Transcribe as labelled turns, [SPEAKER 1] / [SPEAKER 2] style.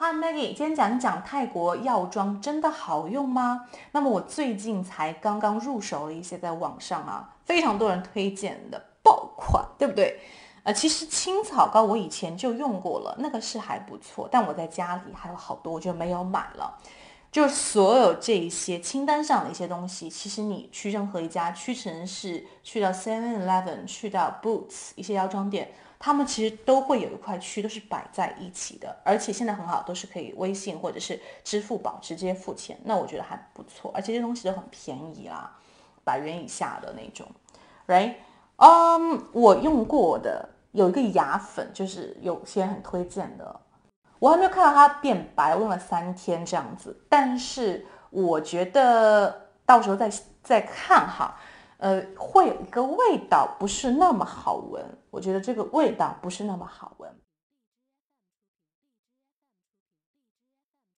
[SPEAKER 1] Hi Maggie，今天讲一讲泰国药妆真的好用吗？那么我最近才刚刚入手了一些，在网上啊，非常多人推荐的爆款，对不对？呃，其实青草膏我以前就用过了，那个是还不错，但我在家里还有好多，我就没有买了。就所有这一些清单上的一些东西，其实你去任何一家屈臣氏、去到 Seven Eleven、去到 Boots 一些药妆店。他们其实都会有一块区，都是摆在一起的，而且现在很好，都是可以微信或者是支付宝直接付钱，那我觉得还不错，而且这些东西都很便宜啦，百元以下的那种，right？嗯，我用过的有一个牙粉，就是有些人很推荐的，我还没有看到它变白，我用了三天这样子，但是我觉得到时候再再看哈。呃，会有一个味道不是那么好闻，我觉得这个味道不是那么好闻。